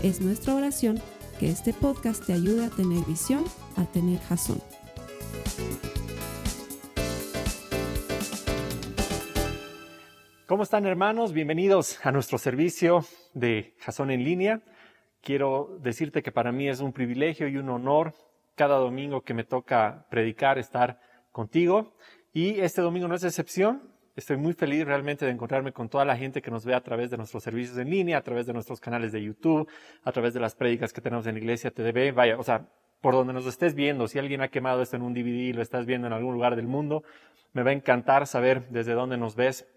Es nuestra oración que este podcast te ayude a tener visión, a tener jazón. ¿Cómo están hermanos? Bienvenidos a nuestro servicio de Jazón en línea. Quiero decirte que para mí es un privilegio y un honor cada domingo que me toca predicar estar contigo. Y este domingo no es excepción. Estoy muy feliz realmente de encontrarme con toda la gente que nos ve a través de nuestros servicios en línea, a través de nuestros canales de YouTube, a través de las prédicas que tenemos en la iglesia TDB. Vaya, o sea, por donde nos estés viendo, si alguien ha quemado esto en un DVD y lo estás viendo en algún lugar del mundo, me va a encantar saber desde dónde nos ves,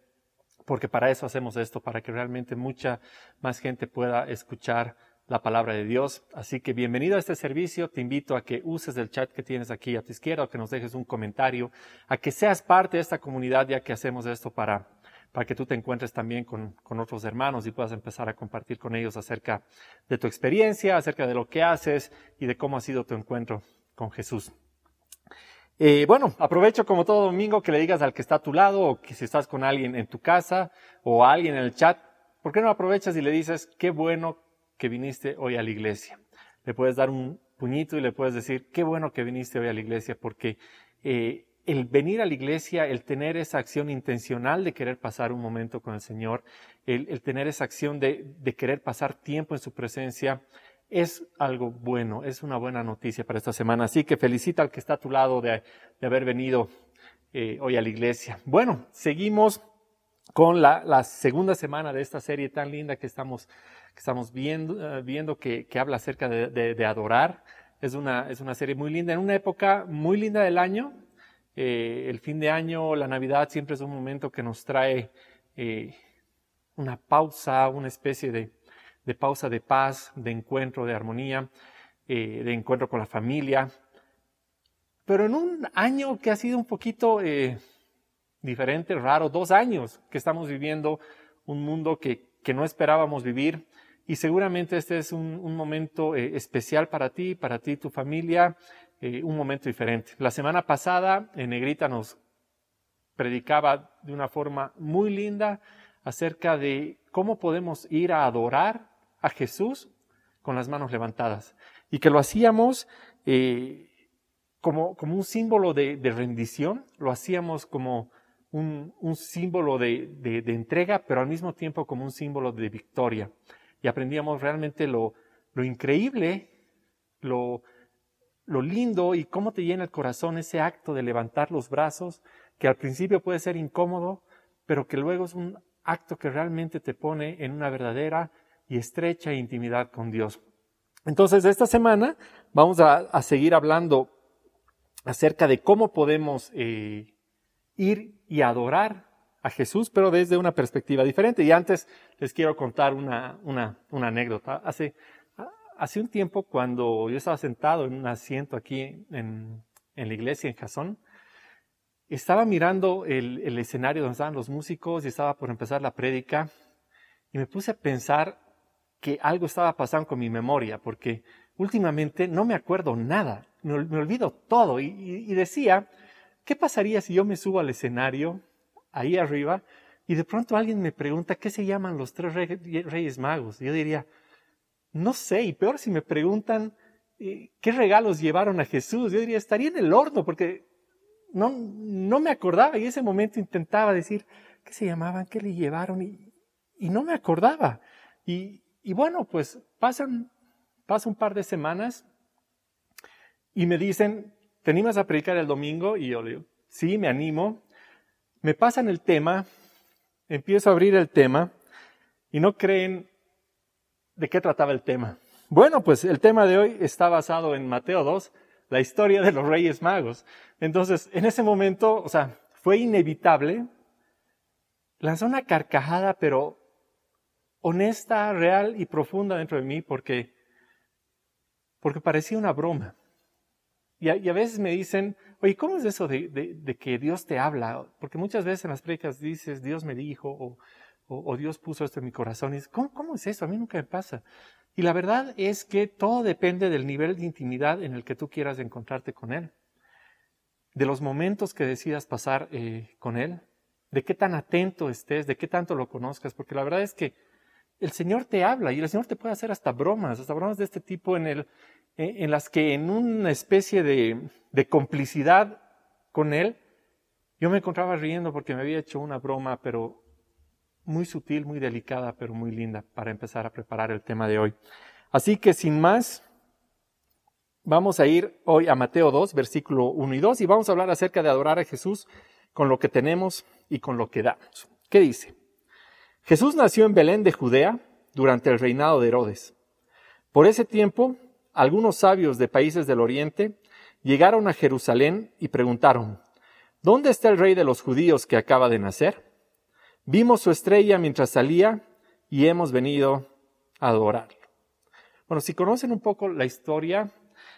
porque para eso hacemos esto, para que realmente mucha más gente pueda escuchar la palabra de Dios. Así que bienvenido a este servicio. Te invito a que uses el chat que tienes aquí a tu izquierda, o que nos dejes un comentario, a que seas parte de esta comunidad ya que hacemos esto para, para que tú te encuentres también con, con otros hermanos y puedas empezar a compartir con ellos acerca de tu experiencia, acerca de lo que haces y de cómo ha sido tu encuentro con Jesús. Eh, bueno, aprovecho como todo domingo que le digas al que está a tu lado o que si estás con alguien en tu casa o a alguien en el chat, ¿por qué no aprovechas y le dices qué bueno que viniste hoy a la iglesia. Le puedes dar un puñito y le puedes decir, qué bueno que viniste hoy a la iglesia, porque eh, el venir a la iglesia, el tener esa acción intencional de querer pasar un momento con el Señor, el, tener esa acción de, querer pasar tiempo en su presencia, es algo bueno, es una buena noticia para esta semana. Así que felicita al que está a tu lado de, haber venido eh, hoy a la iglesia. Bueno, seguimos con la, segunda semana de esta serie tan linda que estamos que estamos viendo, eh, viendo que, que, habla acerca de, de, adorar. Es una, es una serie muy linda, en una época muy linda del año. Eh, el fin de año, la Navidad siempre es un momento que nos trae eh, una pausa, una especie de, de, pausa de paz, de encuentro, de armonía, de encuentro con la familia. Pero en un año que ha sido un poquito diferente, raro, dos años que estamos viviendo un mundo que, que no esperábamos vivir, y seguramente este es un, momento eh, especial para ti, para ti y tu familia, eh, un momento diferente. La semana pasada, en Negrita nos predicaba de una forma muy linda acerca de cómo podemos ir a adorar a Jesús con las manos levantadas. Y que lo hacíamos eh, como, como, un símbolo de, rendición, lo hacíamos como un, símbolo de, entrega, pero al mismo tiempo como un símbolo de victoria y aprendíamos realmente lo, lo increíble, lo, lo lindo y cómo te llena el corazón ese acto de levantar los brazos, que al principio puede ser incómodo, pero que luego es un acto que realmente te pone en una verdadera y estrecha intimidad con Dios. Entonces, esta semana vamos a, seguir hablando acerca de cómo podemos eh, ir y adorar a Jesús, pero desde una perspectiva diferente. Y antes les quiero contar una, una, anécdota. Hace, hace un tiempo, cuando yo estaba sentado en un asiento aquí en, en la iglesia en Jasón, estaba mirando el, el, escenario donde estaban los músicos y estaba por empezar la prédica y me puse a pensar que algo estaba pasando con mi memoria, porque últimamente no me acuerdo nada, me, olvido todo y, y decía, ¿qué pasaría si yo me subo al escenario ahí arriba y de pronto alguien me pregunta qué se llaman los tres reyes magos. Yo diría, no sé, y peor si me preguntan eh, qué regalos llevaron a Jesús. Yo diría, estaría en el horno porque no, no me acordaba y ese momento intentaba decir qué se llamaban, qué le llevaron y, no me acordaba. Y, y bueno, pues pasan, pasa un par de semanas y me dicen, ¿te animas a predicar el domingo? Y yo le digo, sí, me animo me pasan el tema, empiezo a abrir el tema y no creen de qué trataba el tema. Bueno, pues el tema de hoy está basado en Mateo 2, la historia de los Reyes Magos. Entonces, en ese momento, o sea, fue inevitable. Lanzó una carcajada, pero honesta, real y profunda dentro de mí, porque porque parecía una broma. Y a, veces me dicen, oye, ¿cómo es eso de, que Dios te habla? Porque muchas veces en las predicas dices, Dios me dijo, o, Dios puso esto en mi corazón. Y ¿cómo, ¿cómo es eso? A mí nunca me pasa. Y la verdad es que todo depende del nivel de intimidad en el que tú quieras encontrarte con Él, de los momentos que decidas pasar eh, con Él, de qué tan atento estés, de qué tanto lo conozcas, porque la verdad es que el Señor te habla y el Señor te puede hacer hasta bromas, hasta bromas de este tipo en, el, en las que en una especie de, de complicidad con Él, yo me encontraba riendo porque me había hecho una broma, pero muy sutil, muy delicada, pero muy linda para empezar a preparar el tema de hoy. Así que sin más, vamos a ir hoy a Mateo 2, versículo 1 y 2, y vamos a hablar acerca de adorar a Jesús con lo que tenemos y con lo que damos. ¿Qué dice? Jesús nació en Belén de Judea durante el reinado de Herodes. Por ese tiempo, algunos sabios de países del oriente llegaron a Jerusalén y preguntaron, ¿Dónde está el rey de los judíos que acaba de nacer? Vimos su estrella mientras salía y hemos venido a adorarlo. Bueno, si conocen un poco la historia,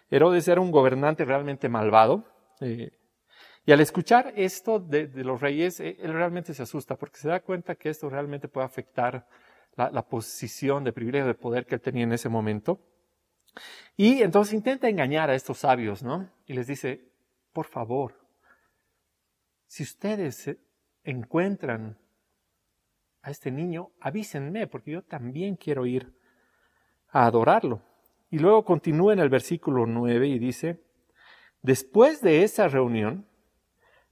Herodes era un gobernante realmente malvado. Eh, y al escuchar esto de, los reyes, eh, él realmente se asusta porque se da cuenta que esto realmente puede afectar la, posición de privilegio de poder que él tenía en ese momento. Y entonces intenta engañar a estos sabios, ¿no? Y les dice, por favor, si ustedes encuentran a este niño, avísenme, porque yo también quiero ir a adorarlo. Y luego continúa en el versículo 9 y dice, después de esa reunión,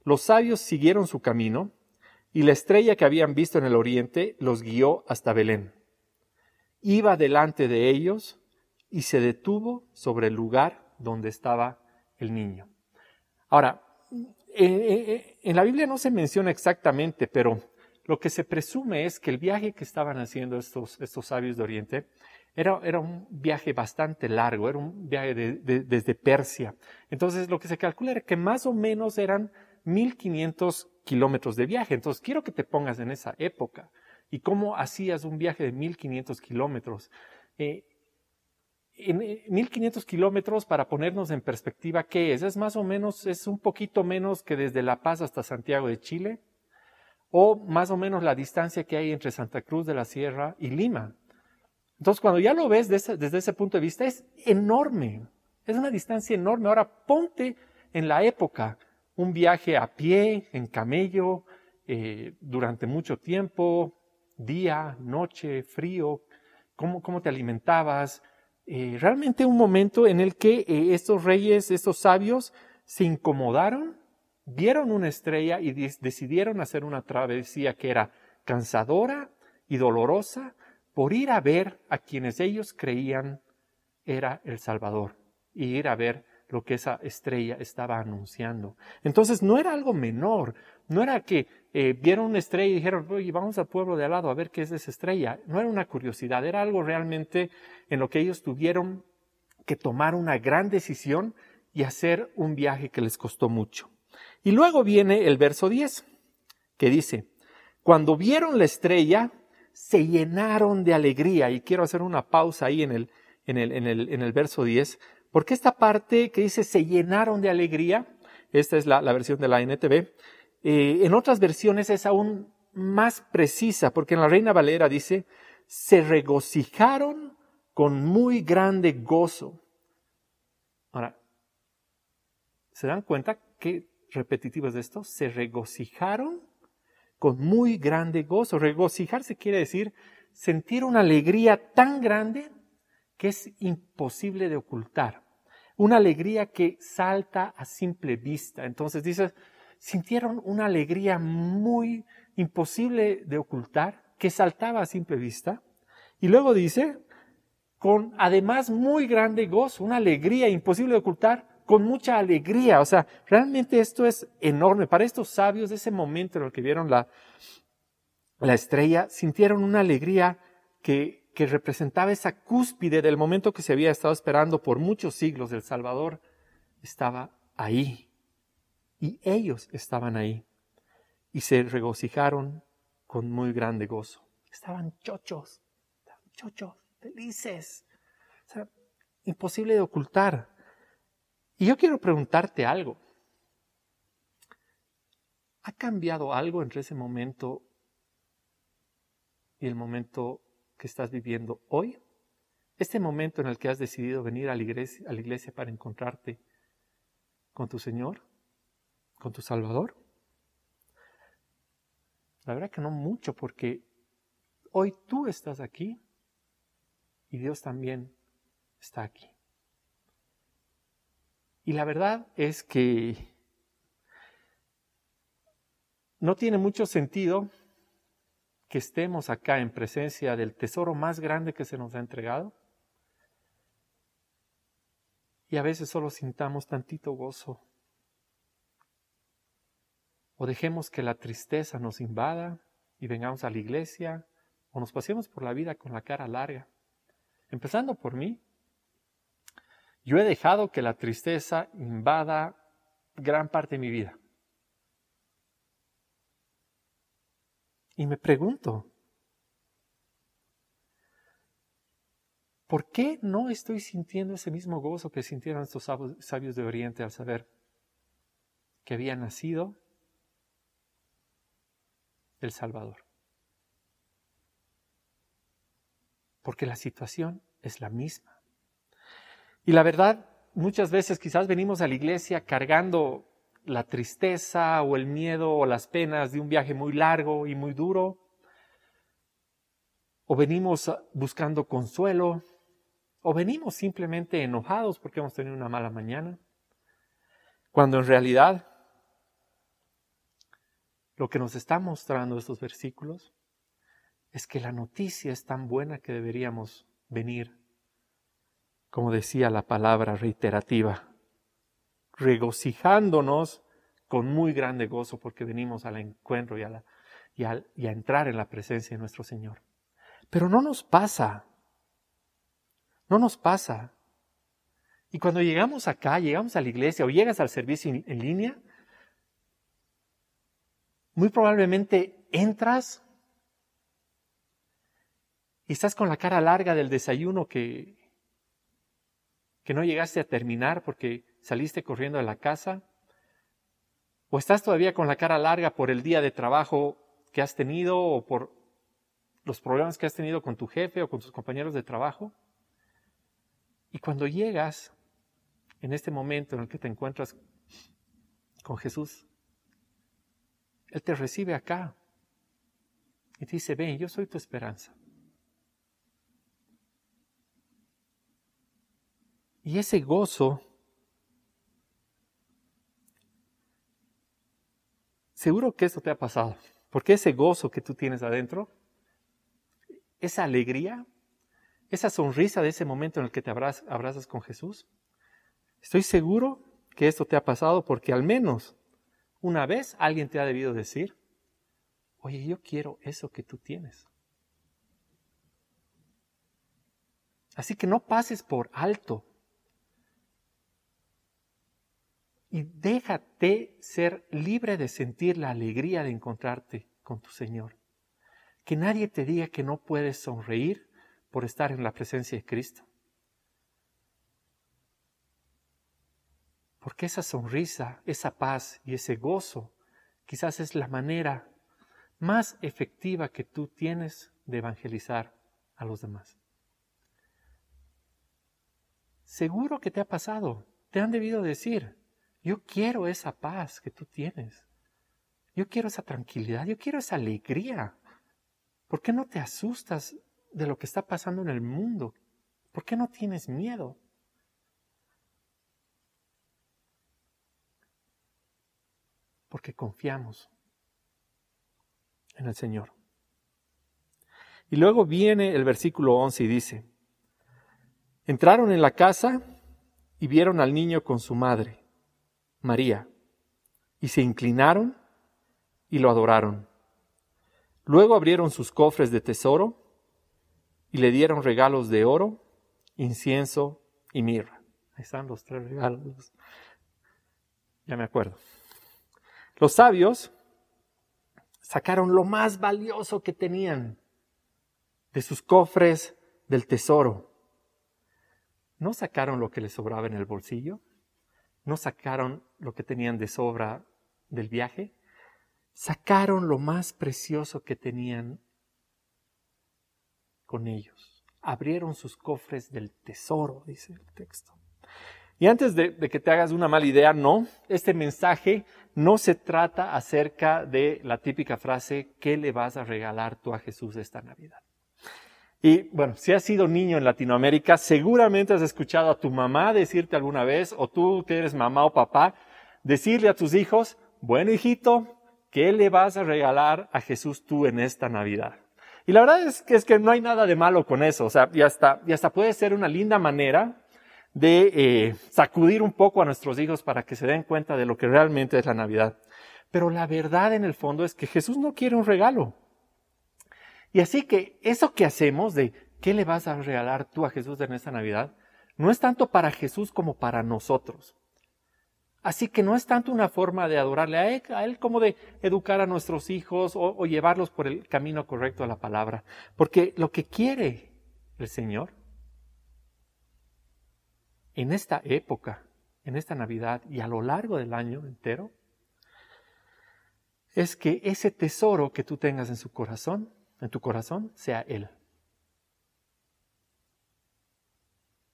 los sabios siguieron su camino y la estrella que habían visto en el oriente los guió hasta Belén. Iba delante de ellos y se detuvo sobre el lugar donde estaba el niño. Ahora, eh, eh, eh, en la Biblia no se menciona exactamente, pero lo que se presume es que el viaje que estaban haciendo estos, estos sabios de Oriente era, era, un viaje bastante largo, era un viaje desde Persia. Entonces, lo que se calcula era que más o menos eran 1500 kilómetros de viaje. Entonces, quiero que te pongas en esa época y cómo hacías un viaje de 1500 kilómetros. Eh, en 1500 eh, kilómetros, para ponernos en perspectiva, ¿qué es? Es más o menos, es un poquito menos que desde La Paz hasta Santiago de Chile, o más o menos la distancia que hay entre Santa Cruz de la Sierra y Lima. Entonces, cuando ya lo ves desde ese punto de vista, es enorme, es una distancia enorme. Ahora, ponte en la época un viaje a pie, en camello, eh, durante mucho tiempo, día, noche, frío, cómo, cómo te alimentabas. Eh, realmente un momento en el que eh, estos reyes, estos sabios, se incomodaron, vieron una estrella y decidieron hacer una travesía que era cansadora y dolorosa por ir a ver a quienes ellos creían era el Salvador y ir a ver lo que esa estrella estaba anunciando. Entonces no era algo menor, no era que eh, vieron una estrella y dijeron, oye, vamos al pueblo de al lado a ver qué es esa estrella. No era una curiosidad, era algo realmente en lo que ellos tuvieron que tomar una gran decisión y hacer un viaje que les costó mucho. Y luego viene el verso 10, que dice, cuando vieron la estrella, se llenaron de alegría. Y quiero hacer una pausa ahí en el, en el, en el, en el verso 10, porque esta parte que dice se llenaron de alegría, esta es la, versión de la NTV, eh, en otras versiones es aún más precisa, porque en la Reina Valera dice, se regocijaron con muy grande gozo. Ahora, ¿se dan cuenta qué repetitivo es esto? Se regocijaron con muy grande gozo. Regocijarse quiere decir sentir una alegría tan grande que es imposible de ocultar. Una alegría que salta a simple vista. Entonces dice, sintieron una alegría muy imposible de ocultar, que saltaba a simple vista. Y luego dice, con además muy grande gozo, una alegría imposible de ocultar, con mucha alegría. O sea, realmente esto es enorme. Para estos sabios, de ese momento en el que vieron la, la estrella, sintieron una alegría que que representaba esa cúspide del momento que se había estado esperando por muchos siglos. El Salvador estaba ahí. Y ellos estaban ahí. Y se regocijaron con muy grande gozo. Estaban chochos, estaban chochos, felices. imposible de ocultar. Y yo quiero preguntarte algo. ¿Ha cambiado algo entre ese momento y el momento que estás viviendo hoy? Este momento en el que has decidido venir a la iglesia, a la iglesia para encontrarte con tu Señor, con tu Salvador. La verdad que no mucho, porque hoy tú estás aquí y Dios también está aquí. Y la verdad es que no tiene mucho sentido que estemos acá en presencia del tesoro más grande que se nos ha entregado y a veces solo sintamos tantito gozo o dejemos que la tristeza nos invada y vengamos a la iglesia o nos pasemos por la vida con la cara larga. Empezando por mí, yo he dejado que la tristeza invada gran parte de mi vida. Y me pregunto, ¿por qué no estoy sintiendo ese mismo gozo que sintieron estos sabios de Oriente al saber que había nacido el Salvador? Porque la situación es la misma. Y la verdad, muchas veces quizás venimos a la iglesia cargando la tristeza o el miedo o las penas de un viaje muy largo y muy duro. O venimos buscando consuelo. O venimos simplemente enojados porque hemos tenido una mala mañana. Cuando en realidad lo que nos están mostrando estos versículos es que la noticia es tan buena que deberíamos venir como decía la palabra reiterativa, regocijándonos con muy grande gozo porque venimos al encuentro y a, entrar en la presencia de nuestro Señor. Pero no nos pasa, no nos pasa. Y cuando llegamos acá, llegamos a la iglesia o llegas al servicio en línea, muy probablemente entras y estás con la cara larga del desayuno que, que no llegaste a terminar porque saliste corriendo de la casa? ¿O estás todavía con la cara larga por el día de trabajo que has tenido o por los problemas que has tenido con tu jefe o con tus compañeros de trabajo? Y cuando llegas en este momento en el que te encuentras con Jesús, Él te recibe acá y te dice, ven, yo soy tu esperanza. Y ese gozo, seguro que esto te ha pasado, porque ese gozo que tú tienes adentro, esa alegría, esa sonrisa de ese momento en el que te abrazas, con Jesús, estoy seguro que esto te ha pasado porque al menos una vez alguien te ha debido decir, oye, yo quiero eso que tú tienes. Así que no pases por alto y déjate ser libre de sentir la alegría de encontrarte con tu Señor. Que nadie te diga que no puedes sonreír por estar en la presencia de Cristo. Porque esa sonrisa, esa paz y ese gozo quizás es la manera más efectiva que tú tienes de evangelizar a los demás. Seguro que te ha pasado, te han debido decir, yo quiero esa paz que tú tienes. Yo quiero esa tranquilidad, yo quiero esa alegría. ¿Por qué no te asustas de lo que está pasando en el mundo? ¿Por qué no tienes miedo? Porque confiamos en el Señor. Y luego viene el versículo 11 y dice, entraron en la casa y vieron al niño con su madre María, y se inclinaron y lo adoraron. Luego abrieron sus cofres de tesoro y le dieron regalos de oro, incienso y mirra. Ahí están los tres regalos. Ya me acuerdo. Los sabios sacaron lo más valioso que tenían de sus cofres del tesoro. no sacaron lo que les sobraba en el bolsillo, no sacaron lo que tenían de sobra del viaje, sacaron lo más precioso que tenían con ellos. Abrieron sus cofres del tesoro, dice el texto. Y antes de, que te hagas una mala idea, no, este mensaje no se trata acerca de la típica frase, ¿qué le vas a regalar tú a Jesús esta Navidad? Y bueno, si has sido niño en Latinoamérica, seguramente has escuchado a tu mamá decirte alguna vez, o tú que eres mamá o papá, decirle a tus hijos, bueno hijito, ¿qué le vas a regalar a Jesús tú en esta Navidad? Y la verdad es que, es que no hay nada de malo con eso, o sea, y hasta, y hasta puede ser una linda manera de eh, sacudir un poco a nuestros hijos para que se den cuenta de lo que realmente es la Navidad. Pero la verdad en el fondo es que Jesús no quiere un regalo. Y así que eso que hacemos de qué le vas a regalar tú a Jesús en esta Navidad, no es tanto para Jesús como para nosotros. Así que no es tanto una forma de adorarle a él, como de educar a nuestros hijos o, o llevarlos por el camino correcto a la palabra. Porque lo que quiere el Señor en esta época, en esta Navidad y a lo largo del año entero, es que ese tesoro que tú tengas en su corazón en tu corazón sea Él.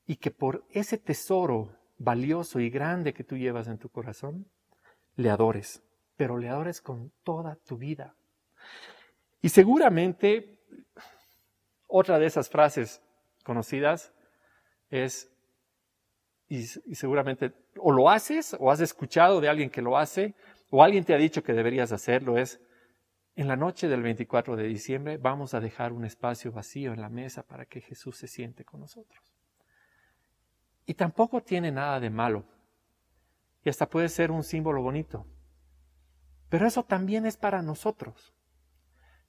Y que por ese tesoro valioso y grande que tú llevas en tu corazón, le adores, pero le adores con toda tu vida. Y seguramente otra de esas frases conocidas es, y, seguramente o lo haces o has escuchado de alguien que lo hace, o alguien te ha dicho que deberías hacerlo, es, en la noche del 24 de diciembre vamos a dejar un espacio vacío en la mesa para que Jesús se siente con nosotros. Y tampoco tiene nada de malo. Y hasta puede ser un símbolo bonito. Pero eso también es para nosotros.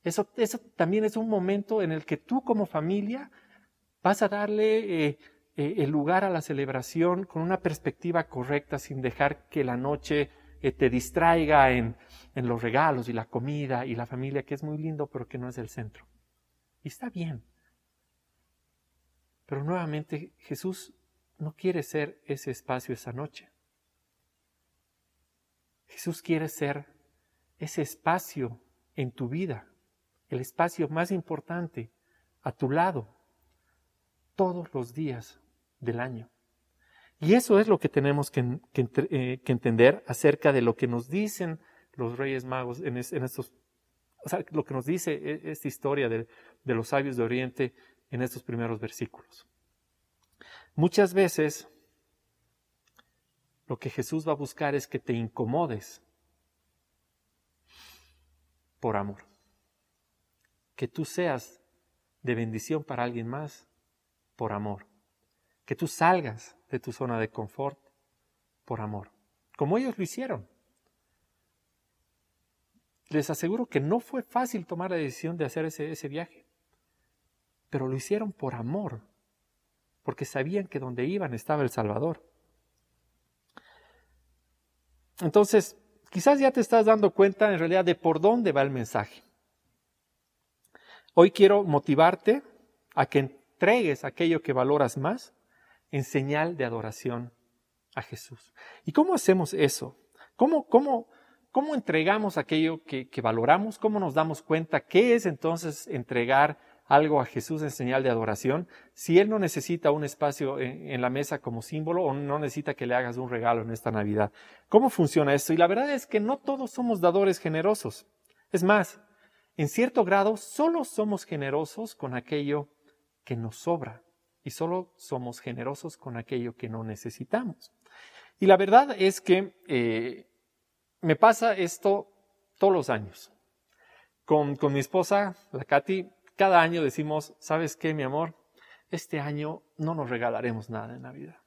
Eso, eso también es un momento en el que tú como familia vas a darle eh, eh, el lugar a la celebración con una perspectiva correcta sin dejar que la noche eh, te distraiga en, en los regalos y la comida y la familia, que es muy lindo, pero que no es el centro. Y está bien. Pero nuevamente Jesús no quiere ser ese espacio esa noche. Jesús quiere ser ese espacio en tu vida, el espacio más importante a tu lado, todos los días del año. Y eso es lo que tenemos que, eh, entender acerca de lo que nos dicen los reyes magos en, estos, o sea, lo que nos dice e, esta historia de, de los sabios de Oriente en estos primeros versículos. Muchas veces lo que Jesús va a buscar es que te incomodes por amor. Que tú seas de bendición para alguien más por amor. Que tú salgas de tu zona de confort por amor, como ellos lo hicieron. Les aseguro que no fue fácil tomar la decisión de hacer ese, ese viaje, pero lo hicieron por amor, porque sabían que donde iban estaba el Salvador. Entonces, quizás ya te estás dando cuenta en realidad de por dónde va el mensaje. Hoy quiero motivarte a que entregues aquello que valoras más en señal de adoración a Jesús. ¿Y cómo hacemos eso? ¿Cómo, cómo, cómo entregamos aquello que, valoramos? ¿Cómo nos damos cuenta qué es entonces entregar algo a Jesús en señal de adoración si Él no necesita un espacio en, en, la mesa como símbolo o no necesita que le hagas un regalo en esta Navidad. ¿Cómo funciona esto? Y la verdad es que no todos somos dadores generosos. Es más, en cierto grado, solo somos generosos con aquello que nos sobra y solo somos generosos con aquello que no necesitamos. Y la verdad es que eh, me pasa esto todos los años. Con, con mi esposa, la Katy, cada año decimos, ¿sabes qué, mi amor? Este año no nos regalaremos nada en Navidad.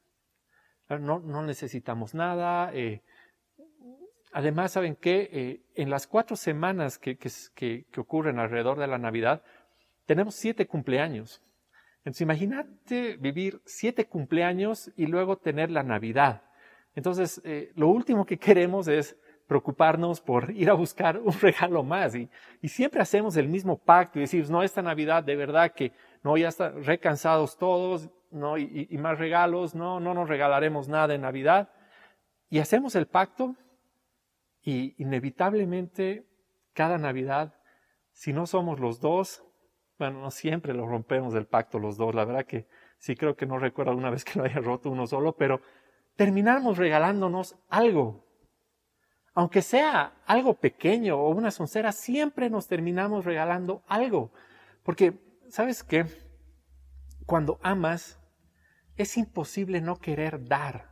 No, no necesitamos nada. Eh, además, ¿saben qué? Eh, en las cuatro semanas que, que, que ocurren alrededor de la Navidad, tenemos siete cumpleaños. Entonces imagínate vivir siete cumpleaños y luego tener la Navidad. Entonces, eh, lo último que queremos es preocuparnos por ir a buscar un regalo más. Y, siempre hacemos el mismo pacto y decimos, no, esta Navidad de verdad que no, ya están recansados todos, no, y, y más regalos, no, no nos regalaremos nada en Navidad. Y hacemos el pacto y inevitablemente cada Navidad, si no somos los dos, bueno, no siempre lo rompemos el pacto los dos, la verdad que sí creo que no recuerdo una vez que lo haya roto uno solo, pero terminamos regalándonos algo. Aunque sea algo pequeño o una soncera, siempre nos terminamos regalando algo. Porque, ¿sabes qué? Cuando amas, es imposible no querer dar.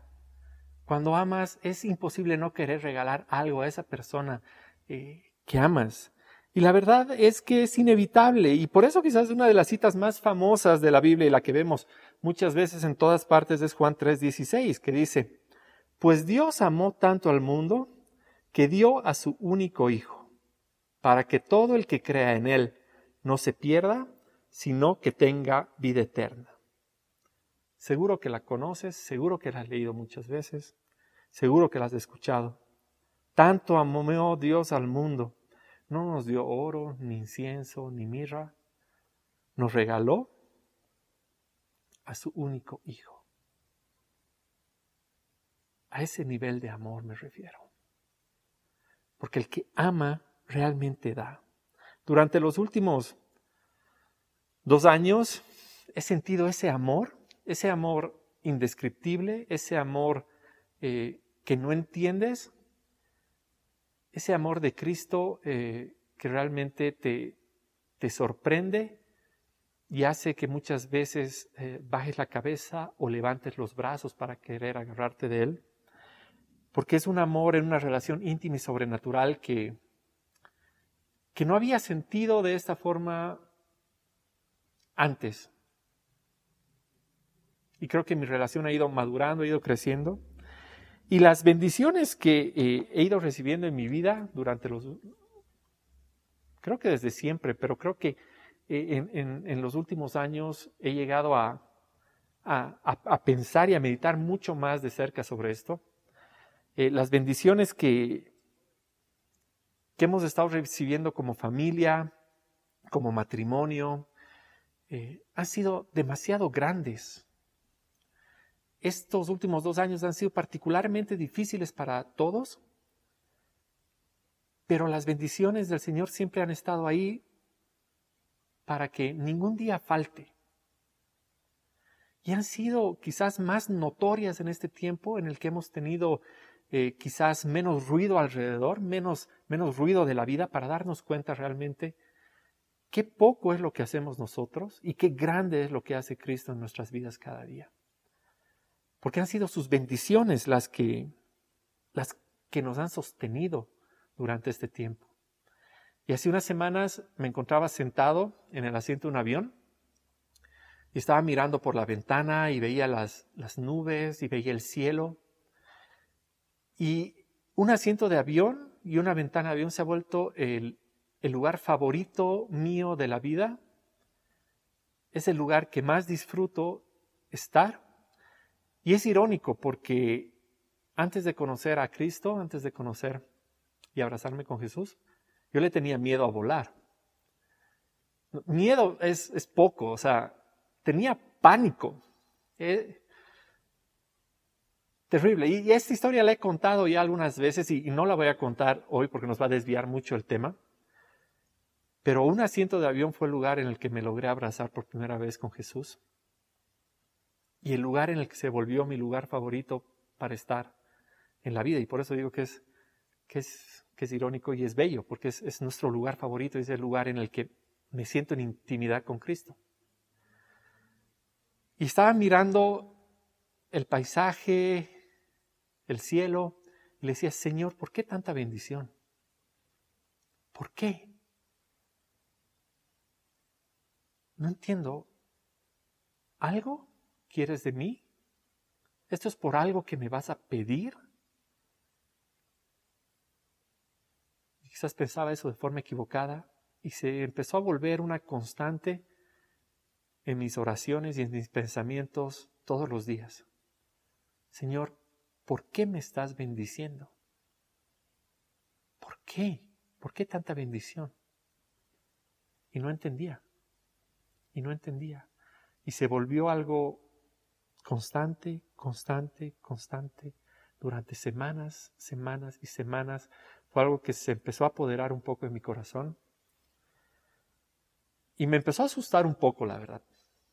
Cuando amas, es imposible no querer regalar algo a esa persona eh, que amas. Y la verdad es que es inevitable, y por eso quizás una de las citas más famosas de la Biblia y la que vemos muchas veces en todas partes es Juan 3:16, que dice, pues Dios amó tanto al mundo que dio a su único Hijo, para que todo el que crea en Él no se pierda, sino que tenga vida eterna. Seguro que la conoces, seguro que la has leído muchas veces, seguro que la has escuchado. Tanto amó Dios al mundo no nos dio oro, ni incienso, ni mirra. Nos regaló a su único hijo. A ese nivel de amor me refiero. Porque el que ama realmente da. Durante los últimos dos años he sentido ese amor, ese amor indescriptible, ese amor eh, que no entiendes, ese amor de Cristo eh, que realmente te, te, sorprende y hace que muchas veces eh, bajes la cabeza o levantes los brazos para querer agarrarte de Él, porque es un amor en una relación íntima y sobrenatural que, que no había sentido de esta forma antes. Y creo que mi relación ha ido madurando, ha ido creciendo. Y las bendiciones que eh, he ido recibiendo en mi vida durante los, creo que desde siempre, pero creo que eh, en, los últimos años he llegado a, a, pensar y a meditar mucho más de cerca sobre esto. Eh, las bendiciones que, que hemos estado recibiendo como familia, como matrimonio, han sido demasiado grandes estos últimos dos años han sido particularmente difíciles para todos, pero las bendiciones del Señor siempre han estado ahí para que ningún día falte. Y han sido quizás más notorias en este tiempo en el que hemos tenido eh, quizás menos ruido alrededor, menos, menos ruido de la vida para darnos cuenta realmente qué poco es lo que hacemos nosotros y qué grande es lo que hace Cristo en nuestras vidas cada día porque han sido sus bendiciones las que, las que nos han sostenido durante este tiempo. Y hace unas semanas me encontraba sentado en el asiento de un avión y estaba mirando por la ventana y veía las, las nubes y veía el cielo. Y un asiento de avión y una ventana de avión se ha vuelto el, el lugar favorito mío de la vida. Es el lugar que más disfruto estar y es irónico porque antes de conocer a Cristo, antes de conocer y abrazarme con Jesús, yo le tenía miedo a volar. Miedo es, es poco, o sea, tenía pánico. Eh, terrible. Y, esta historia la he contado ya algunas veces y, y no la voy a contar hoy porque nos va a desviar mucho el tema. Pero un asiento de avión fue el lugar en el que me logré abrazar por primera vez con Jesús y el lugar en el que se volvió mi lugar favorito para estar en la vida. Y por eso digo que es, que es, que es irónico y es bello, porque es, es nuestro lugar favorito, es el lugar en el que me siento en intimidad con Cristo. Y estaba mirando el paisaje, el cielo, y le decía, Señor, ¿por qué tanta bendición? ¿Por qué? No entiendo. ¿Algo? Quieres de mí? ¿Esto es por algo que me vas a pedir? quizás pensaba eso de forma equivocada y se empezó a volver una constante en mis oraciones y en mis pensamientos todos los días. Señor, ¿por qué me estás bendiciendo? ¿Por qué? ¿Por qué tanta bendición? Y no entendía. Y no entendía. Y se volvió algo constante, constante, constante, durante semanas, semanas y semanas. Fue algo que se empezó a apoderar un poco en mi corazón. Y me empezó a asustar un poco, la verdad.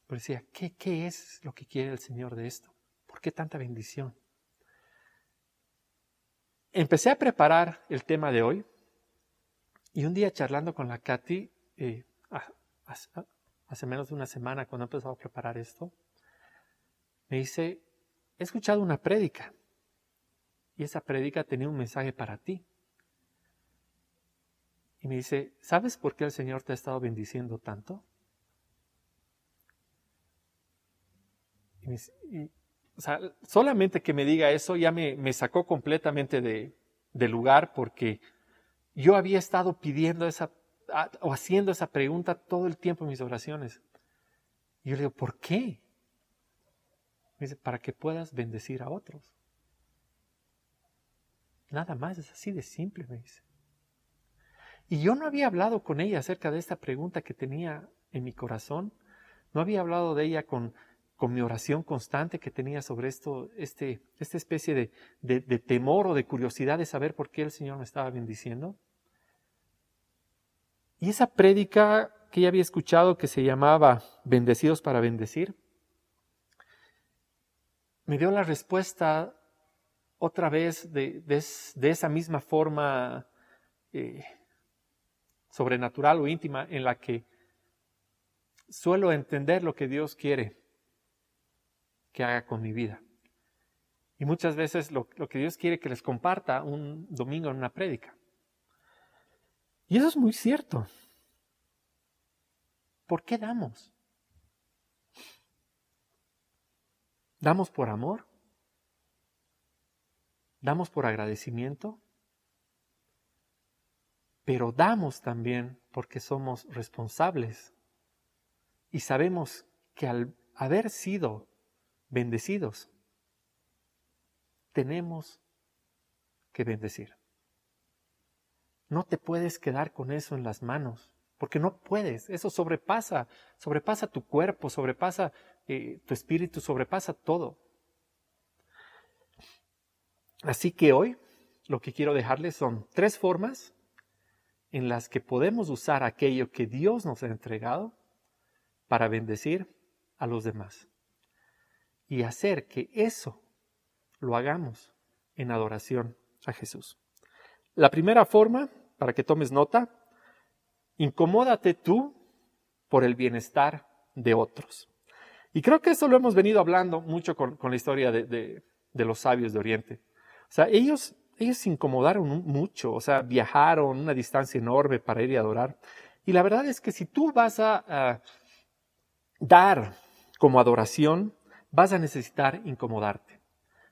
Pero decía, ¿qué, ¿qué es lo que quiere el Señor de esto? ¿Por qué tanta bendición? Empecé a preparar el tema de hoy y un día charlando con la Katy, eh, hace menos de una semana cuando empezó a preparar esto, me dice, he escuchado una prédica y esa prédica tenía un mensaje para ti. Y me dice, ¿sabes por qué el Señor te ha estado bendiciendo tanto? Y, o sea, solamente que me diga eso ya me, sacó completamente de, de, lugar porque yo había estado pidiendo esa o haciendo esa pregunta todo el tiempo en mis oraciones. Y yo le digo, ¿por qué? Dice, para que puedas bendecir a otros. Nada más, es así de simple, me dice. Y yo no había hablado con ella acerca de esta pregunta que tenía en mi corazón. No había hablado de ella con, con mi oración constante que tenía sobre esto, este, esta especie de, de, de temor o de curiosidad de saber por qué el Señor me estaba bendiciendo. Y esa prédica que ella había escuchado que se llamaba Bendecidos para bendecir, me dio la respuesta otra vez de, de, esa misma forma eh, sobrenatural o íntima en la que suelo entender lo que Dios quiere que haga con mi vida. Y muchas veces lo, lo que Dios quiere que les comparta un domingo en una prédica. Y eso es muy cierto. ¿Por qué damos? ¿Damos por amor? ¿Damos por agradecimiento? Pero damos también porque somos responsables y sabemos que al haber sido bendecidos, tenemos que bendecir. No te puedes quedar con eso en las manos, porque no puedes. Eso sobrepasa, sobrepasa tu cuerpo, sobrepasa eh, tu espíritu, sobrepasa todo. Así que hoy lo que quiero dejarles son tres formas en las que podemos usar aquello que Dios nos ha entregado para bendecir a los demás y hacer que eso lo hagamos en adoración a Jesús. La primera forma, para que tomes nota, incomódate tú por el bienestar de otros. Y creo que eso lo hemos venido hablando mucho con, la historia de, los sabios de Oriente. O sea, ellos, ellos se incomodaron mucho, o sea, viajaron una distancia enorme para ir y adorar. Y la verdad es que si tú vas a dar como adoración, vas a necesitar incomodarte.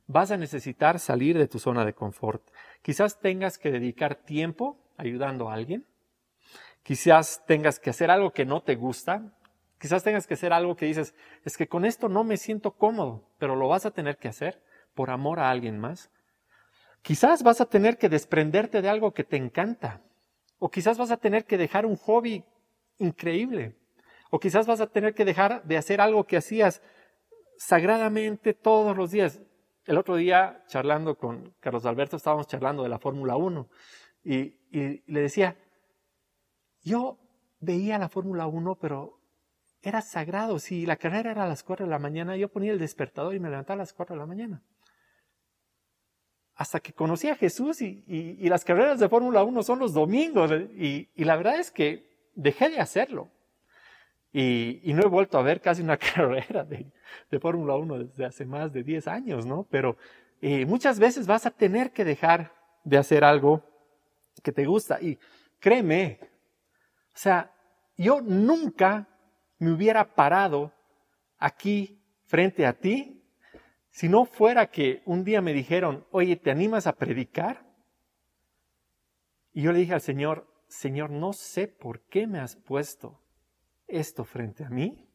Vas a necesitar salir de tu zona de confort. Quizás tengas que dedicar tiempo ayudando a alguien. Quizás tengas que hacer algo que no te gusta. Quizás tengas que hacer algo que dices, es que con esto no me siento cómodo, pero lo vas a tener que hacer por amor a alguien más. Quizás vas a tener que desprenderte de algo que te encanta. O quizás vas a tener que dejar un hobby increíble. O quizás vas a tener que dejar de hacer algo que hacías sagradamente todos los días. El otro día, charlando con Carlos Alberto, estábamos charlando de la Fórmula 1 y, le decía, yo veía la Fórmula 1, pero era sagrado. Si la carrera era a las 4 de la mañana, yo ponía el despertador y me levantaba a las 4 de la mañana. Hasta que conocí a Jesús y, las carreras de Fórmula 1 son los domingos. Y, la verdad es que dejé de hacerlo. Y, no he vuelto a ver casi una carrera de, Fórmula 1 desde hace más de 10 años, ¿no? Pero eh, muchas veces vas a tener que dejar de hacer algo que te gusta. Y créeme, o sea, yo nunca me hubiera parado aquí frente a ti si no fuera que un día me dijeron, oye, ¿te animas a predicar? Y yo le dije al Señor, Señor, no sé por qué me has puesto esto frente a mí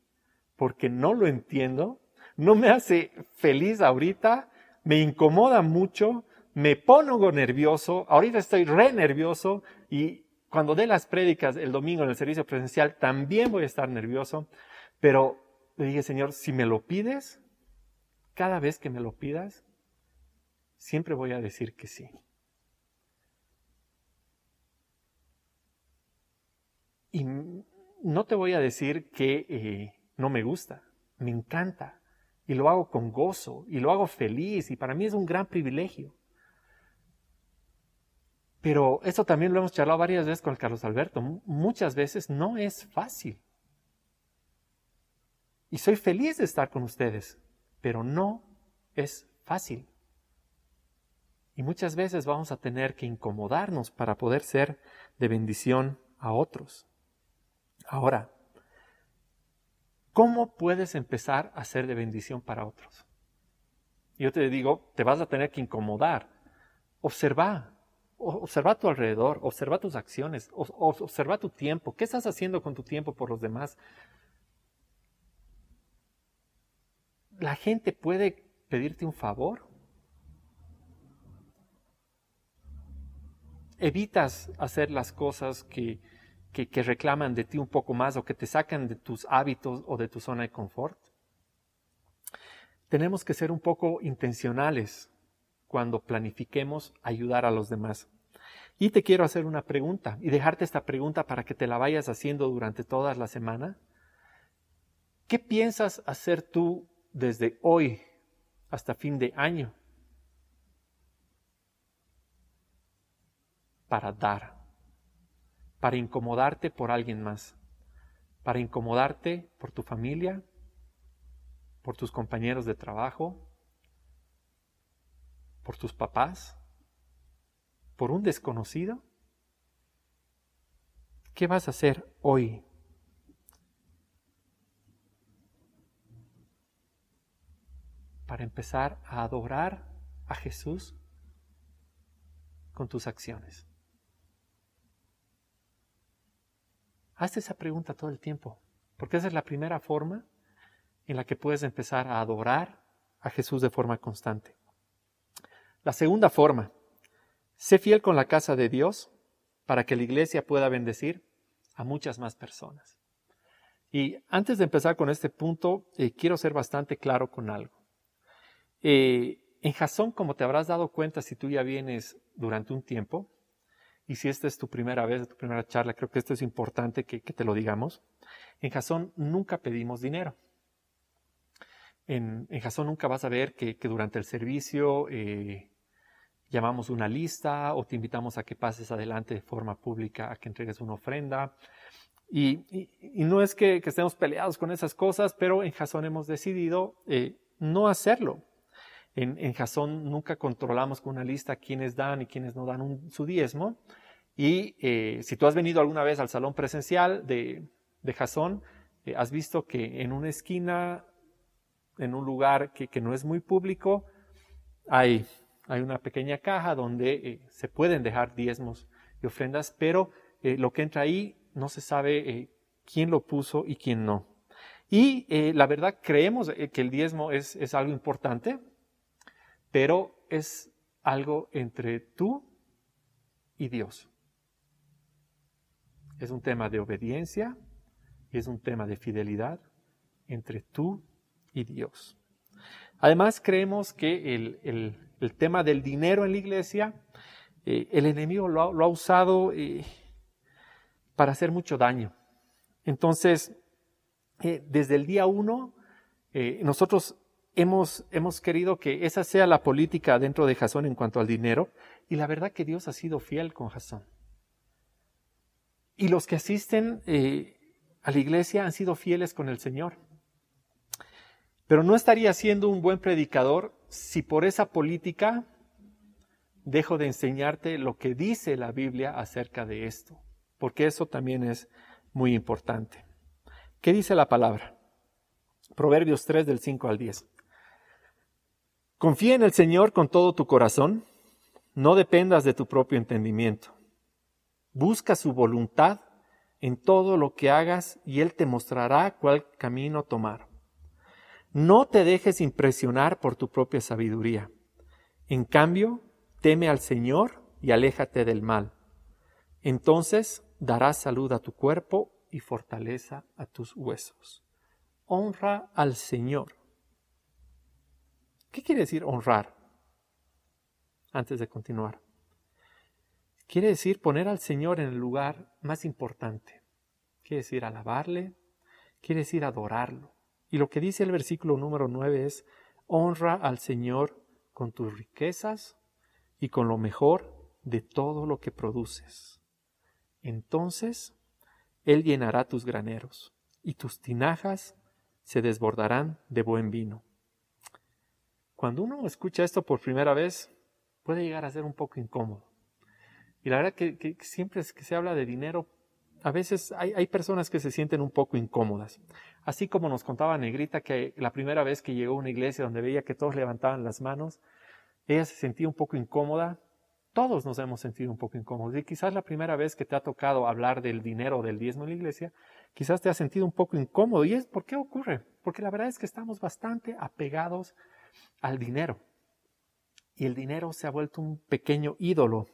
porque no lo entiendo, no me hace feliz ahorita, me incomoda mucho, me pongo nervioso, ahorita estoy re nervioso y cuando dé las prédicas el domingo en el servicio presencial también voy a estar nervioso, pero le dije, Señor, si me lo pides, cada vez que me lo pidas, siempre voy a decir que sí. Y no te voy a decir que eh, no me gusta, me encanta y lo hago con gozo y lo hago feliz y para mí es un gran privilegio. Pero eso también lo hemos charlado varias veces con Carlos Alberto. Muchas veces no es fácil. Y soy feliz de estar con ustedes, pero no es fácil. Y muchas veces vamos a tener que incomodarnos para poder ser de bendición a otros. Ahora, ¿cómo puedes empezar a ser de bendición para otros? Yo te digo, te vas a tener que incomodar. Observa, observa tu alrededor, observa tus acciones, observa tu tiempo. ¿Qué estás haciendo con tu tiempo por los demás? La gente puede pedirte un favor. Evitas hacer las cosas que, que, reclaman de ti un poco más o que te sacan de tus hábitos o de tu zona de confort. Tenemos que ser un poco intencionales cuando planifiquemos ayudar a los demás. Y te quiero hacer una pregunta y dejarte esta pregunta para que te la vayas haciendo durante toda la semana. ¿Qué piensas hacer tú desde hoy hasta fin de año para dar? para incomodarte por alguien más, para incomodarte por tu familia, por tus compañeros de trabajo, por tus papás, por un desconocido. ¿Qué vas a hacer hoy? Para empezar a adorar a Jesús con tus acciones. Hazte esa pregunta todo el tiempo, porque esa es la primera forma en la que puedes empezar a adorar a Jesús de forma constante. La segunda forma, sé fiel con la casa de Dios para que la iglesia pueda bendecir a muchas más personas. Y antes de empezar con este punto, eh, quiero ser bastante claro con algo. Eh, en Jasón, como te habrás dado cuenta si tú ya vienes durante un tiempo, y si esta es tu primera vez, tu primera charla, creo que esto es importante que, te lo digamos. En Jason nunca pedimos dinero. En, Jason nunca vas a ver que, durante el servicio eh, llamamos una lista o te invitamos a que pases adelante de forma pública, a que entregues una ofrenda. Y, no es que, estemos peleados con esas cosas, pero en Jason hemos decidido eh, no hacerlo. En, en nunca controlamos con una lista quiénes dan y quiénes no dan su diezmo. Y eh, si tú has venido alguna vez al salón presencial de, de Jason, eh, has visto que en una esquina, en un lugar que, no es muy público, hay, hay una pequeña caja donde eh, se pueden dejar diezmos y ofrendas, pero lo que entra ahí no se sabe quién lo puso y quién no. Y la verdad creemos que el diezmo es, es algo importante, pero es algo entre tú y Dios. Es un tema de obediencia y es un tema de fidelidad entre tú y Dios. Además, creemos que el, tema del dinero en la iglesia, eh, el enemigo lo ha, usado eh, para hacer mucho daño. Entonces, eh, desde el día uno, nosotros hemos, hemos querido que esa sea la política dentro de Jasón en cuanto al dinero, y la verdad que Dios ha sido fiel con Jasón. Y los que asisten a la iglesia han sido fieles con el Señor. Pero no estaría siendo un buen predicador si por esa política dejo de enseñarte lo que dice la Biblia acerca de esto, porque eso también es muy importante. ¿Qué dice la palabra? Proverbios 3 del 5 al 10. Confía en el Señor con todo tu corazón, no dependas de tu propio entendimiento. Busca su voluntad en todo lo que hagas y Él te mostrará cuál camino tomar. No te dejes impresionar por tu propia sabiduría. En cambio, teme al Señor y aléjate del mal. Entonces darás salud a tu cuerpo y fortaleza a tus huesos. Honra al Señor ¿Qué quiere decir honrar? Antes de continuar. Quiere decir poner al Señor en el lugar más importante. Quiere decir alabarle, quiere decir adorarlo. Y lo que dice el versículo número 9 es, honra al Señor con tus riquezas y con lo mejor de todo lo que produces. Entonces Él llenará tus graneros y tus tinajas se desbordarán de buen vino. Cuando uno escucha esto por primera vez, puede llegar a ser un poco incómodo. Y la verdad que, que siempre que se habla de dinero, a veces hay, hay, personas que se sienten un poco incómodas. Así como nos contaba Negrita que la primera vez que llegó a una iglesia donde veía que todos levantaban las manos, ella se sentía un poco incómoda. Todos nos hemos sentido un poco incómodos. Y quizás la primera vez que te ha tocado hablar del dinero del diezmo en la iglesia, quizás te has sentido un poco incómodo. ¿Y es por qué ocurre? Porque la verdad es que estamos bastante apegados al dinero. Y el dinero se ha vuelto un pequeño ídolo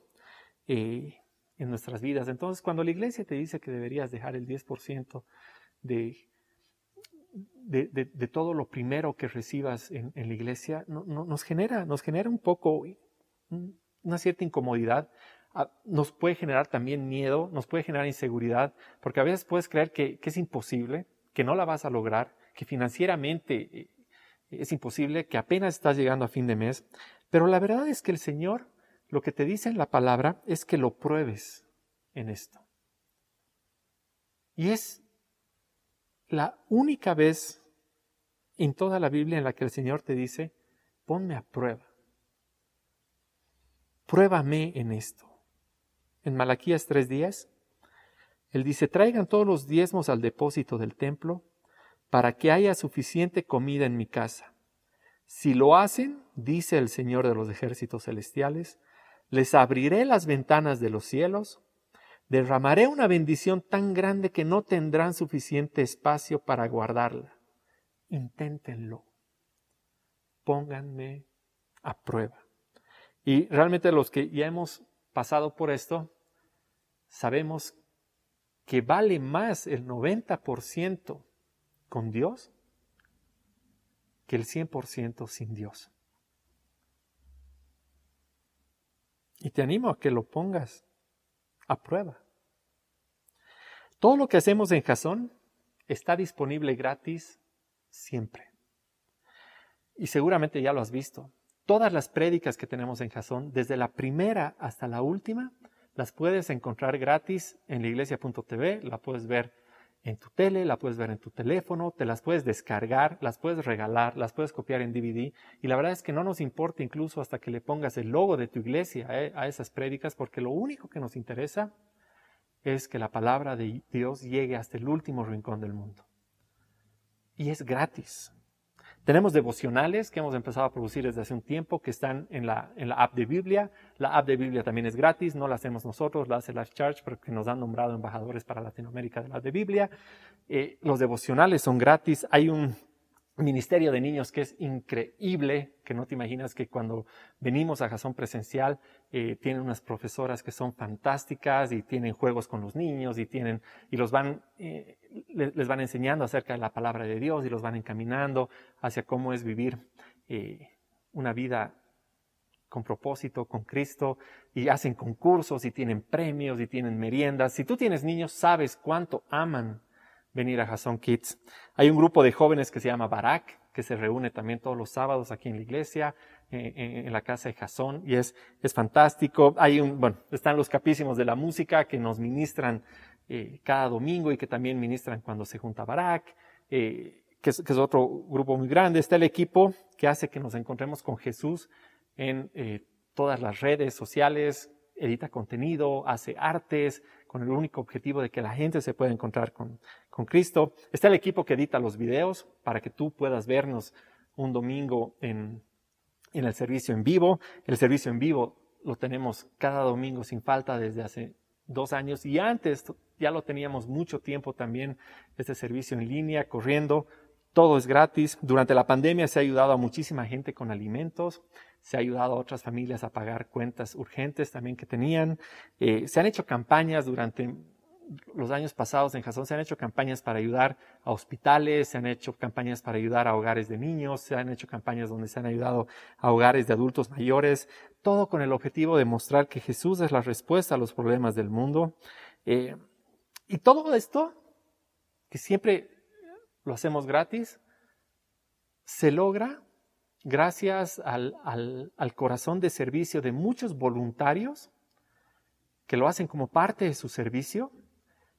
eh, en nuestras vidas. Entonces, cuando la iglesia te dice que deberías dejar el 10% de, de, todo lo primero que recibas en, la iglesia, no, nos, genera, nos genera un poco una cierta incomodidad. Ah, nos puede generar también miedo, nos puede generar inseguridad, porque a veces puedes creer que, que es imposible, que no la vas a lograr, que financieramente eh, es imposible, que apenas estás llegando a fin de mes. Pero la verdad es que el Señor lo que te dice en la palabra es que lo pruebes en esto. Y es la única vez en toda la Biblia en la que el Señor te dice, ponme a prueba. Pruébame en esto. En Malaquías 3:10, Él dice, traigan todos los diezmos al depósito del templo para que haya suficiente comida en mi casa. Si lo hacen, dice el Señor de los ejércitos celestiales, les abriré las ventanas de los cielos, derramaré una bendición tan grande que no tendrán suficiente espacio para guardarla. Inténtenlo. Pónganme a prueba. Y realmente los que ya hemos pasado por esto, sabemos que vale más el 90% con Dios que el 100% sin Dios. Y te animo a que lo pongas a prueba. Todo lo que hacemos en Jason está disponible gratis siempre. Y seguramente ya lo has visto. Todas las prédicas que tenemos en Jason, desde la primera hasta la última, las puedes encontrar gratis en laiglesia.tv, la puedes ver en tu tele, la puedes ver en tu teléfono, te las puedes descargar, las puedes regalar, las puedes copiar en DVD. Y la verdad es que no nos importa incluso hasta que le pongas el logo de tu iglesia eh, a esas prédicas, porque lo único que nos interesa es que la palabra de Dios llegue hasta el último rincón del mundo. Y es gratis. Tenemos devocionales que hemos empezado a producir desde hace un tiempo que están en la, en la app de Biblia. La app de Biblia también es gratis, no la hacemos nosotros, la hace Life Church porque nos han nombrado embajadores para Latinoamérica de la app de Biblia. Eh, los devocionales son gratis. Hay un ministerio de niños que es increíble, que no te imaginas que cuando venimos a Jason Presencial eh, tienen unas profesoras que son fantásticas y tienen juegos con los niños y tienen y los van eh, les, van enseñando acerca de la palabra de Dios y los van encaminando hacia cómo es vivir eh, una vida con propósito, con Cristo, y hacen concursos y tienen premios y tienen meriendas. Si tú tienes niños, sabes cuánto aman venir a Jason Kids. Hay un grupo de jóvenes que se llama Barak, que se reúne también todos los sábados aquí en la iglesia, en, la casa de Jason, y es, es fantástico. Hay un, bueno, están los capísimos de la música que nos ministran eh, cada domingo y que también ministran cuando se junta Barak, eh, que, es, otro grupo muy grande. Está el equipo que hace que nos encontremos con Jesús en eh, todas las redes sociales, edita contenido, hace artes, con el único objetivo de que la gente se pueda encontrar con, con Cristo. Está el equipo que edita los videos para que tú puedas vernos un domingo en, el servicio en vivo. El servicio en vivo lo tenemos cada domingo sin falta desde hace dos años y antes ya lo teníamos mucho tiempo también, este servicio en línea, corriendo. Todo es gratis. Durante la pandemia se ha ayudado a muchísima gente con alimentos, se ha ayudado a otras familias a pagar cuentas urgentes también que tenían. Eh, se han hecho campañas durante los años pasados en Jason se han hecho campañas para ayudar a hospitales, se han hecho campañas para ayudar a hogares de niños, se han hecho campañas donde se han ayudado a hogares de adultos mayores, todo con el objetivo de mostrar que Jesús es la respuesta a los problemas del mundo. Eh, y todo esto, que siempre lo hacemos gratis, se logra gracias al, al corazón de servicio de muchos voluntarios que lo hacen como parte de su servicio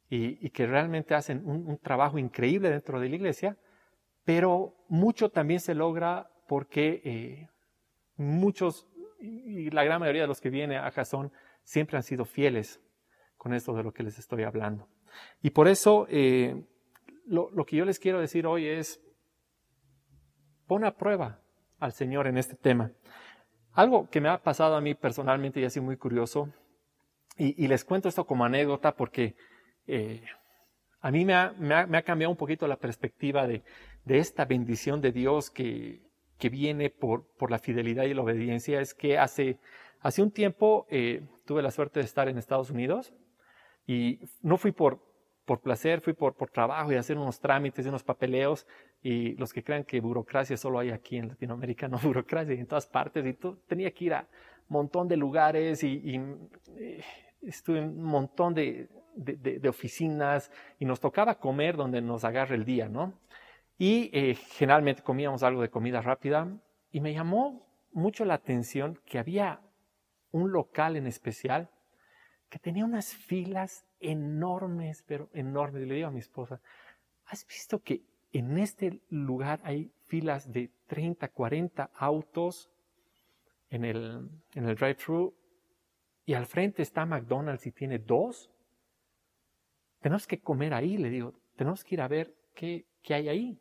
y, que realmente hacen un, trabajo increíble dentro de la iglesia, pero mucho también se logra porque eh, muchos, y la gran mayoría de los que vienen a Jason, siempre han sido fieles con esto de lo que les estoy hablando. Y por eso eh, lo, lo, que yo les quiero decir hoy es, pon a prueba al Señor en este tema. Algo que me ha pasado a mí personalmente y ha sido muy curioso, y les cuento esto como anécdota porque eh, a mí me ha, cambiado un poquito la perspectiva de, esta bendición de Dios que, viene por, la fidelidad y la obediencia. Es que hace, un tiempo eh, tuve la suerte de estar en Estados Unidos y no fui por, placer, fui por, trabajo y hacer unos trámites y unos papeleos. Y los que crean que burocracia solo hay aquí en Latinoamérica, no burocracia en todas partes. Y tú, tenía que ir a un montón de lugares y, y eh, estuve en un montón de, de, oficinas y nos tocaba comer donde nos agarre el día, ¿no? Y eh, generalmente comíamos algo de comida rápida y me llamó mucho la atención que había un local en especial que tenía unas filas enormes, pero enormes. Y le digo a mi esposa, ¿has visto que en este lugar hay filas de 30, 40 autos en el, en el drive-thru y al frente está McDonald's y tiene dos? Tenemos que comer ahí, le digo, tenemos que ir a ver qué, qué hay ahí.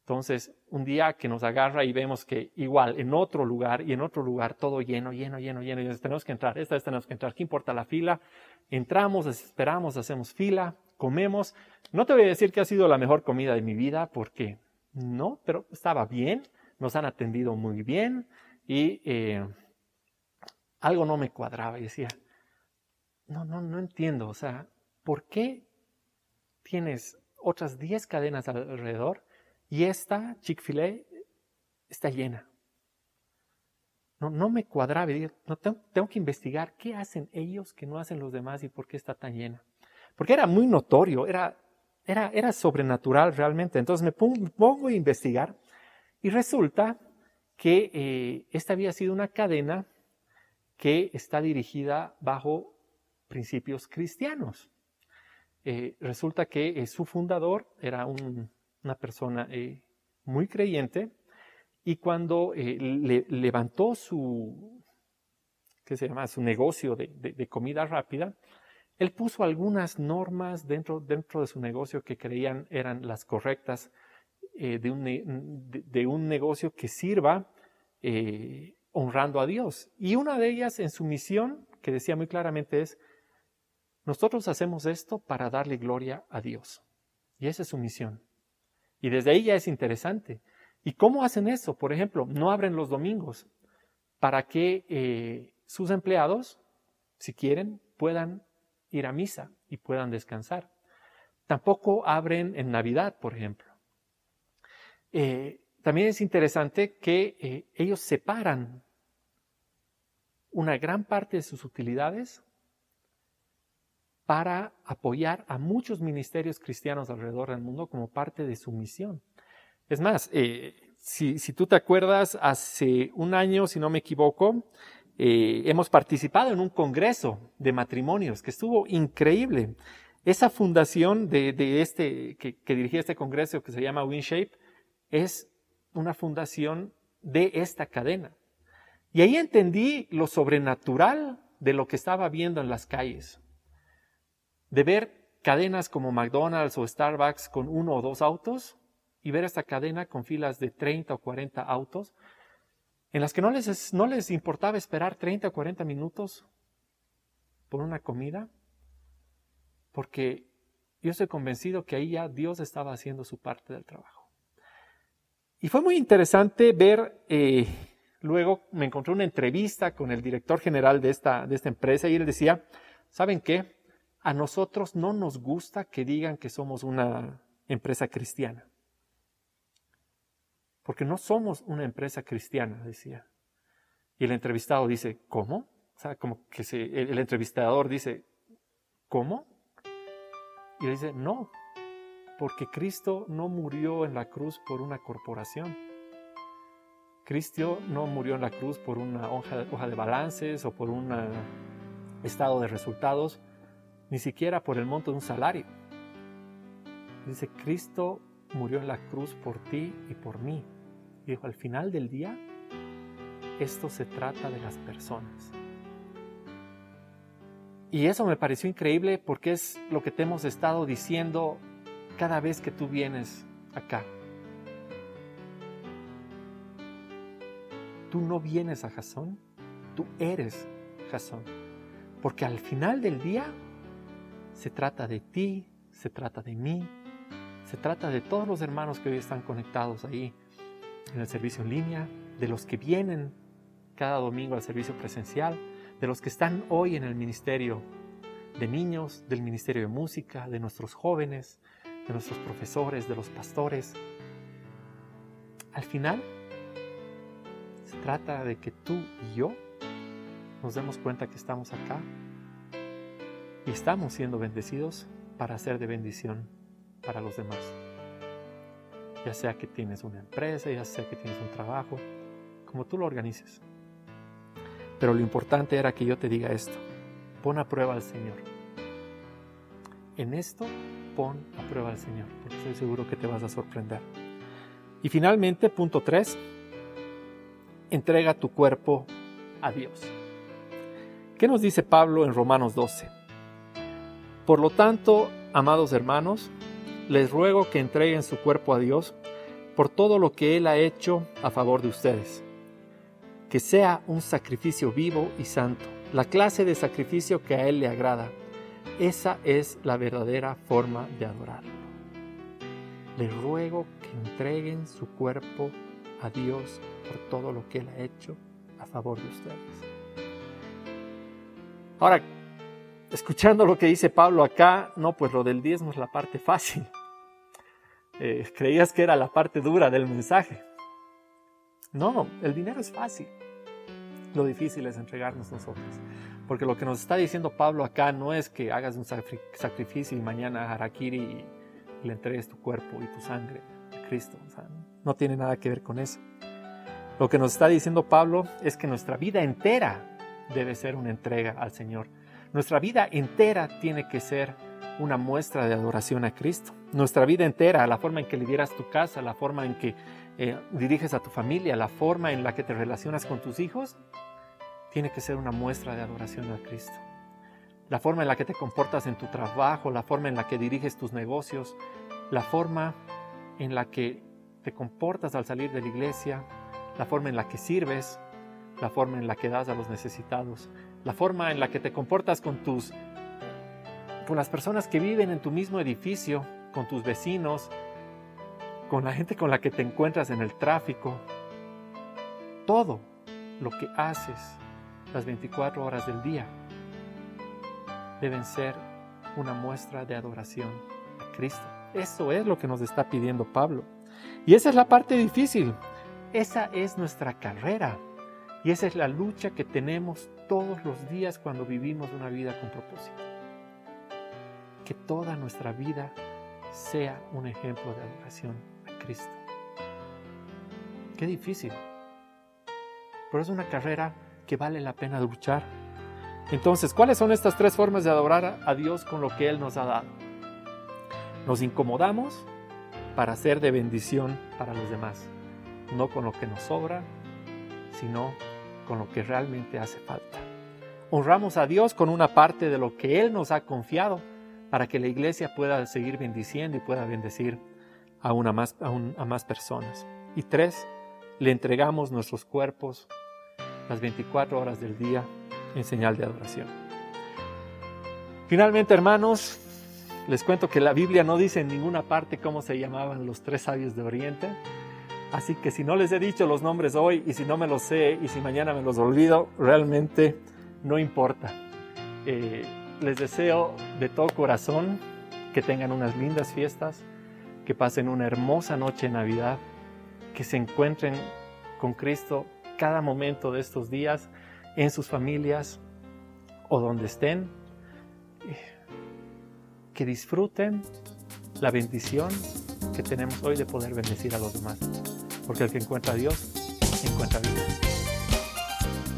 Entonces, un día que nos agarra y vemos que igual en otro lugar y en otro lugar todo lleno, lleno, lleno, lleno, y tenemos que entrar, esta vez tenemos que entrar, ¿qué importa la fila? Entramos, esperamos, hacemos fila, comemos. No te voy a decir que ha sido la mejor comida de mi vida, porque no, pero estaba bien, nos han atendido muy bien y eh, algo no me cuadraba y decía, no, no, no entiendo, o sea, ¿por qué tienes otras 10 cadenas alrededor y esta Chick-fil-A está llena? No, no me cuadraba, no, tengo, que investigar qué hacen ellos que no hacen los demás y por qué está tan llena. Porque era muy notorio, era, era, era sobrenatural realmente. Entonces me pongo, a investigar y resulta que eh, esta había sido una cadena que está dirigida bajo principios cristianos. Eh, resulta que eh, su fundador era una persona eh, muy creyente y cuando le, levantó su, ¿qué se llama? su negocio de, comida rápida, él puso algunas normas dentro, dentro de su negocio que creían eran las correctas de un, de, un negocio que sirva honrando a Dios. Y una de ellas en su misión, que decía muy claramente, es nosotros hacemos esto para darle gloria a Dios. Y esa es su misión. Y desde ahí ya es interesante. ¿Y cómo hacen eso? Por ejemplo, no abren los domingos para que eh, sus empleados, si quieren, puedan ir a misa y puedan descansar. Tampoco abren en Navidad, por ejemplo. Eh, también es interesante que eh, ellos separan una gran parte de sus utilidades para apoyar a muchos ministerios cristianos alrededor del mundo como parte de su misión. Es más, eh, si, tú te acuerdas, hace un año, si no me equivoco, eh, hemos participado en un congreso de matrimonios que estuvo increíble. Esa fundación de, este, que, que, dirigía este congreso que se llama WinShape es una fundación de esta cadena. Y ahí entendí lo sobrenatural de lo que estaba viendo en las calles de ver cadenas como McDonald's o Starbucks con uno o dos autos y ver esta cadena con filas de 30 o 40 autos en las que no les, no les importaba esperar 30 o 40 minutos por una comida, porque yo estoy convencido que ahí ya Dios estaba haciendo su parte del trabajo. Y fue muy interesante ver, eh, luego me encontré una entrevista con el director general de esta, de esta empresa y él decía, ¿saben qué? A nosotros no nos gusta que digan que somos una empresa cristiana. Porque no somos una empresa cristiana, decía. Y el entrevistado dice, ¿cómo? O sea, como que se, el, entrevistador dice, ¿cómo? Y le dice, no, porque Cristo no murió en la cruz por una corporación. Cristo no murió en la cruz por una hoja de balances o por un estado de resultados, ni siquiera por el monto de un salario. Dice, Cristo murió en la cruz por ti y por mí. Dijo, al final del día, esto se trata de las personas. Y eso me pareció increíble porque es lo que te hemos estado diciendo cada vez que tú vienes acá. Tú no vienes a Jasón, tú eres Jasón. Porque al final del día se trata de ti, se trata de mí, se trata de todos los hermanos que hoy están conectados ahí en el servicio en línea, de los que vienen cada domingo al servicio presencial, de los que están hoy en el ministerio de niños, del ministerio de música, de nuestros jóvenes, de nuestros profesores, de los pastores. Al final, se trata de que tú y yo nos demos cuenta que estamos acá y estamos siendo bendecidos para ser de bendición para los demás. Ya sea que tienes una empresa, ya sea que tienes un trabajo, como tú lo organices. Pero lo importante era que yo te diga esto. Pon a prueba al Señor. En esto pon a prueba al Señor, porque estoy seguro que te vas a sorprender. Y finalmente, punto 3, entrega tu cuerpo a Dios. ¿Qué nos dice Pablo en Romanos 12? Por lo tanto, amados hermanos, les ruego que entreguen su cuerpo a Dios por todo lo que Él ha hecho a favor de ustedes. Que sea un sacrificio vivo y santo, la clase de sacrificio que a Él le agrada esa es la verdadera forma de adorarlo. Les ruego que entreguen su cuerpo a Dios por todo lo que Él ha hecho a favor de ustedes. Ahora, escuchando lo que dice Pablo acá, no, pues lo del diezmo es la parte fácil. Eh, creías que era la parte dura del mensaje. No, el dinero es fácil. Lo difícil es entregarnos nosotros. Porque lo que nos está diciendo Pablo acá no es que hagas un sacrificio y mañana harakiri le entregues tu cuerpo y tu sangre a Cristo. no tiene nada que ver con eso. Lo que nos está diciendo Pablo es que nuestra vida entera debe ser una entrega al Señor. Nuestra vida entera tiene que ser una muestra de adoración a Cristo. Nuestra vida entera, la forma en que lideras tu casa, la forma en que eh, diriges a tu familia, la forma en la que te relacionas con tus hijos, tiene que ser una muestra de adoración a Cristo. La forma en la que te comportas en tu trabajo, la forma en la que diriges tus negocios, la forma en la que te comportas al salir de la iglesia, la forma en la que sirves, la forma en la que das a los necesitados, la forma en la que te comportas con tus con las personas que viven en tu mismo edificio, con tus vecinos, con la gente con la que te encuentras en el tráfico. Todo lo que haces las 24 horas del día deben ser una muestra de adoración a Cristo. Eso es lo que nos está pidiendo Pablo. Y esa es la parte difícil. Esa es nuestra carrera. Y esa es la lucha que tenemos todos los días cuando vivimos una vida con propósito. Que toda nuestra vida sea un ejemplo de adoración a Cristo. Qué difícil. Pero es una carrera que vale la pena luchar. Entonces, ¿cuáles son estas tres formas de adorar a Dios con lo que Él nos ha dado? Nos incomodamos para ser de bendición para los demás, no con lo que nos sobra, sino con lo que realmente hace falta. Honramos a Dios con una parte de lo que Él nos ha confiado para que la iglesia pueda seguir bendiciendo y pueda bendecir a, una más, a más personas. Y tres, le entregamos nuestros cuerpos las 24 horas del día en señal de adoración. Finalmente, hermanos, les cuento que la Biblia no dice en ninguna parte cómo se llamaban los tres sabios de Oriente. Así que si no les he dicho los nombres hoy y si no me los sé y si mañana me los olvido, realmente no importa. Eh, les deseo de todo corazón que tengan unas lindas fiestas, que pasen una hermosa noche de Navidad, que se encuentren con Cristo cada momento de estos días en sus familias o donde estén, que disfruten la bendición que tenemos hoy de poder bendecir a los demás, porque el que encuentra a Dios encuentra vida.